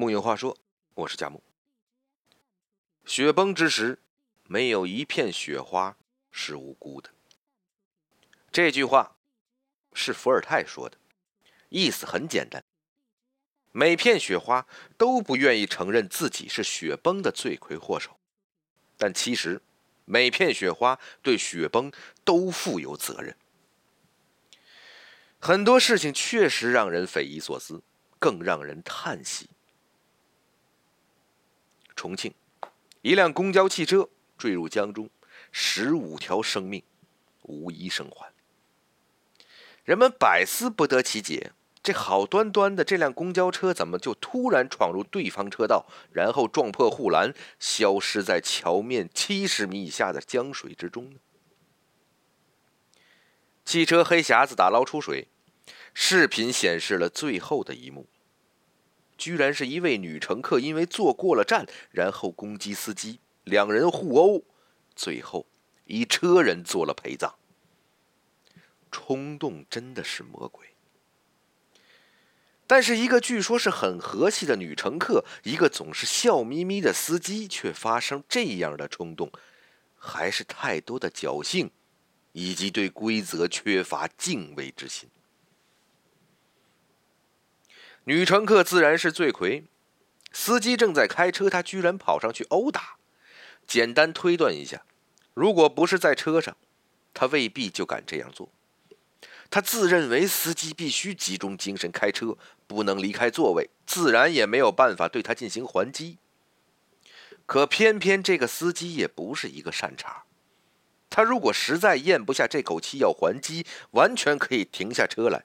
木有话说，我是佳木。雪崩之时，没有一片雪花是无辜的。这句话是伏尔泰说的，意思很简单：每片雪花都不愿意承认自己是雪崩的罪魁祸首，但其实每片雪花对雪崩都负有责任。很多事情确实让人匪夷所思，更让人叹息。重庆，一辆公交汽车坠入江中，十五条生命无一生还。人们百思不得其解：这好端端的这辆公交车，怎么就突然闯入对方车道，然后撞破护栏，消失在桥面七十米以下的江水之中呢？汽车黑匣子打捞出水，视频显示了最后的一幕。居然是一位女乘客因为坐过了站，然后攻击司机，两人互殴，最后以车人做了陪葬。冲动真的是魔鬼。但是一个据说是很和气的女乘客，一个总是笑眯眯的司机，却发生这样的冲动，还是太多的侥幸。以及对规则缺乏敬畏之心，女乘客自然是罪魁。司机正在开车，他居然跑上去殴打。简单推断一下，如果不是在车上，他未必就敢这样做。他自认为司机必须集中精神开车，不能离开座位，自然也没有办法对他进行还击。可偏偏这个司机也不是一个善茬。他如果实在咽不下这口气要还击，完全可以停下车来，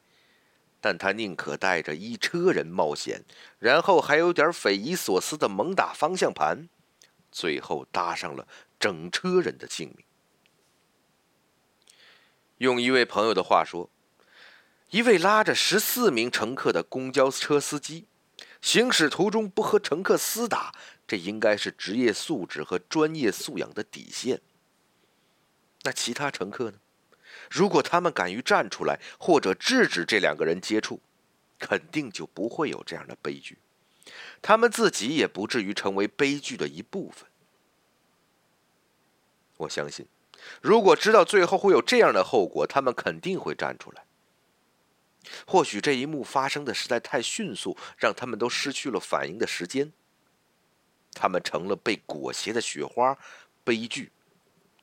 但他宁可带着一车人冒险，然后还有点匪夷所思的猛打方向盘，最后搭上了整车人的性命。用一位朋友的话说，一位拉着十四名乘客的公交车司机，行驶途中不和乘客厮打，这应该是职业素质和专业素养的底线。那其他乘客呢？如果他们敢于站出来，或者制止这两个人接触，肯定就不会有这样的悲剧。他们自己也不至于成为悲剧的一部分。我相信，如果知道最后会有这样的后果，他们肯定会站出来。或许这一幕发生的实在太迅速，让他们都失去了反应的时间。他们成了被裹挟的雪花，悲剧。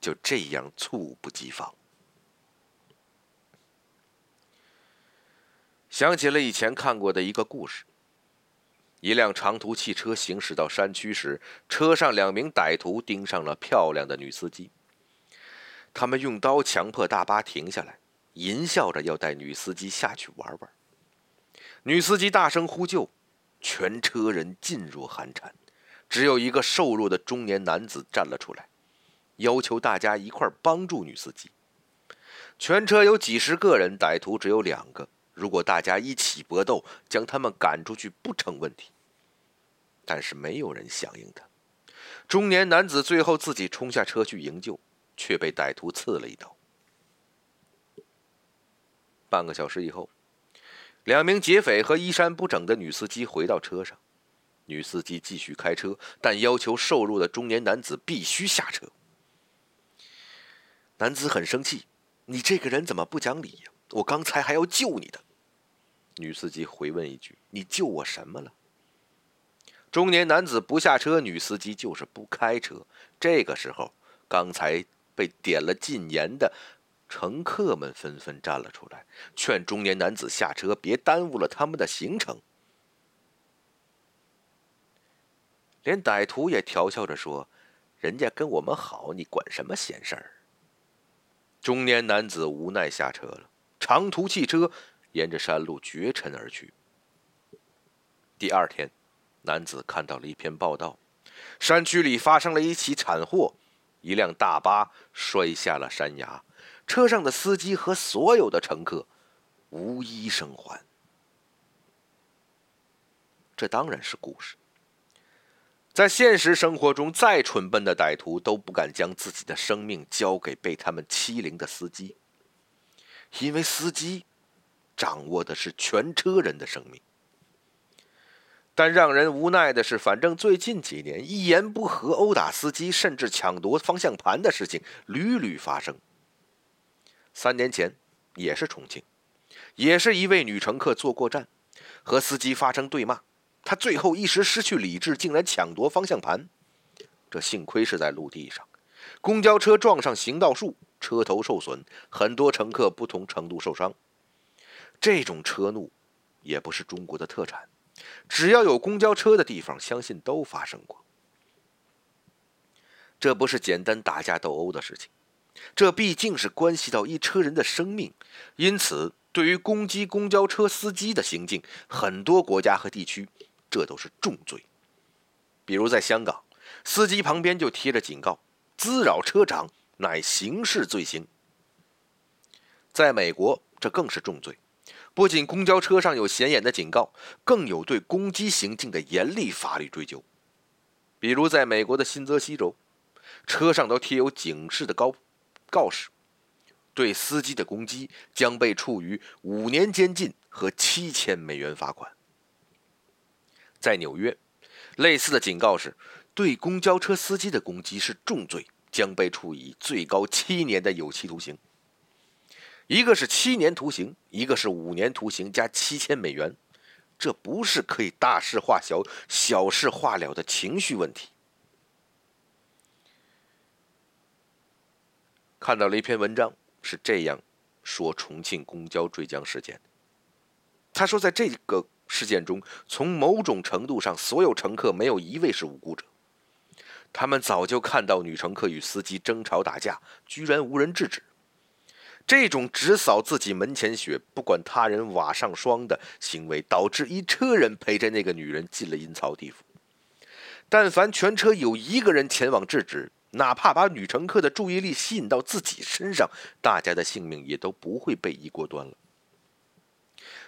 就这样猝不及防。想起了以前看过的一个故事：一辆长途汽车行驶到山区时，车上两名歹徒盯上了漂亮的女司机。他们用刀强迫大巴停下来，淫笑着要带女司机下去玩玩。女司机大声呼救，全车人噤若寒蝉，只有一个瘦弱的中年男子站了出来。要求大家一块帮助女司机。全车有几十个人，歹徒只有两个。如果大家一起搏斗，将他们赶出去不成问题。但是没有人响应他。中年男子最后自己冲下车去营救，却被歹徒刺了一刀。半个小时以后，两名劫匪和衣衫不整的女司机回到车上。女司机继续开车，但要求瘦弱的中年男子必须下车。男子很生气：“你这个人怎么不讲理呀？我刚才还要救你的。”女司机回问一句：“你救我什么了？”中年男子不下车，女司机就是不开车。这个时候，刚才被点了禁言的乘客们纷纷站了出来，劝中年男子下车，别耽误了他们的行程。连歹徒也调笑着说：“人家跟我们好，你管什么闲事儿？”中年男子无奈下车了，长途汽车沿着山路绝尘而去。第二天，男子看到了一篇报道：山区里发生了一起惨祸，一辆大巴摔下了山崖，车上的司机和所有的乘客无一生还。这当然是故事。在现实生活中，再蠢笨的歹徒都不敢将自己的生命交给被他们欺凌的司机，因为司机掌握的是全车人的生命。但让人无奈的是，反正最近几年一言不合殴打司机，甚至抢夺方向盘的事情屡屡发生。三年前也是重庆，也是一位女乘客坐过站，和司机发生对骂，她最后一时失去理智，竟然抢夺方向盘。这幸亏是在陆地上，公交车撞上行道树，车头受损，很多乘客不同程度受伤。这种车怒也不是中国的特产。只要有公交车的地方，相信都发生过。这不是简单打架斗殴的事情，这毕竟是关系到一车人的生命。因此，对于攻击公交车司机的行径，很多国家和地区，这都是重罪。比如在香港，司机旁边就贴着警告：“滋扰车长乃刑事罪行。”在美国，这更是重罪。不仅公交车上有显眼的警告，更有对攻击行径的严厉法律追究。比如，在美国的新泽西州，车上都贴有警示的告告示，对司机的攻击将被处于五年监禁和七千美元罚款。在纽约，类似的警告是：对公交车司机的攻击是重罪，将被处以最高七年的有期徒刑。一个是七年徒刑，一个是五年徒刑加七千美元，这不是可以大事化小、小事化了的情绪问题。看到了一篇文章，是这样说重庆公交坠江事件他说，在这个事件中，从某种程度上，所有乘客没有一位是无辜者。他们早就看到女乘客与司机争吵打架，居然无人制止。这种只扫自己门前雪，不管他人瓦上霜的行为，导致一车人陪着那个女人进了阴曹地府。但凡全车有一个人前往制止，哪怕把女乘客的注意力吸引到自己身上，大家的性命也都不会被一锅端了。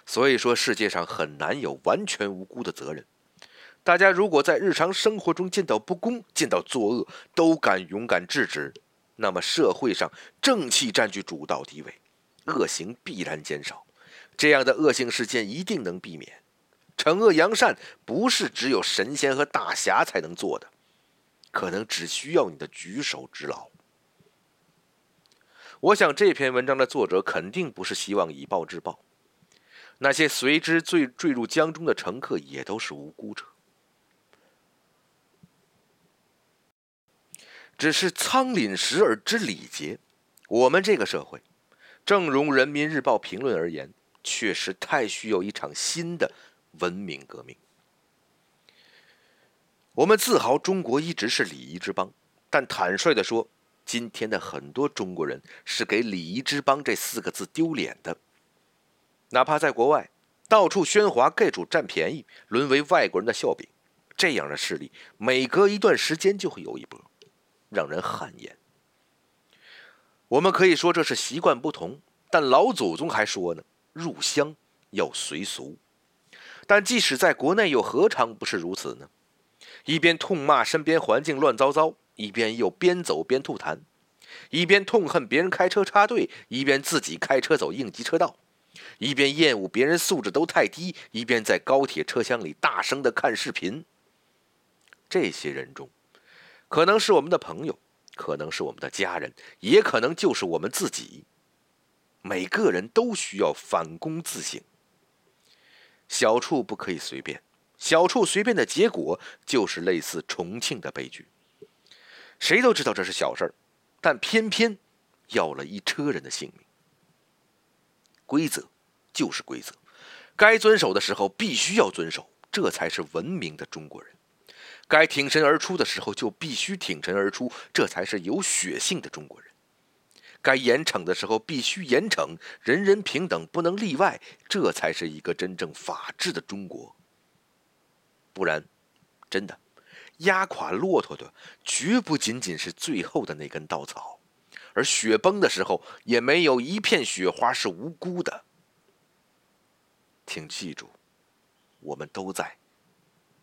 所以说，世界上很难有完全无辜的责任。大家如果在日常生活中见到不公、见到作恶，都敢勇敢制止。那么社会上正气占据主导地位，恶行必然减少，这样的恶性事件一定能避免。惩恶扬善不是只有神仙和大侠才能做的，可能只需要你的举手之劳。我想这篇文章的作者肯定不是希望以暴制暴，那些随之坠坠入江中的乘客也都是无辜者。只是仓廪实而知礼节，我们这个社会，正如人民日报评论而言，确实太需要一场新的文明革命。我们自豪中国一直是礼仪之邦，但坦率的说，今天的很多中国人是给“礼仪之邦”这四个字丢脸的。哪怕在国外，到处喧哗，各处占便宜，沦为外国人的笑柄，这样的事例，每隔一段时间就会有一波。让人汗颜。我们可以说这是习惯不同，但老祖宗还说呢：“入乡要随俗。”但即使在国内，又何尝不是如此呢？一边痛骂身边环境乱糟糟，一边又边走边吐痰；一边痛恨别人开车插队，一边自己开车走应急车道；一边厌恶别人素质都太低，一边在高铁车厢里大声的看视频。这些人中，可能是我们的朋友，可能是我们的家人，也可能就是我们自己。每个人都需要反躬自省。小处不可以随便，小处随便的结果就是类似重庆的悲剧。谁都知道这是小事儿，但偏偏要了一车人的性命。规则就是规则，该遵守的时候必须要遵守，这才是文明的中国人。该挺身而出的时候就必须挺身而出，这才是有血性的中国人；该严惩的时候必须严惩，人人平等，不能例外，这才是一个真正法治的中国。不然，真的压垮骆驼的绝不仅仅是最后的那根稻草，而雪崩的时候也没有一片雪花是无辜的。请记住，我们都在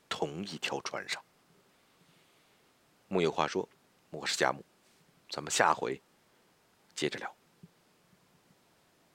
同一条船上。木有话说，我是贾木，咱们下回接着聊。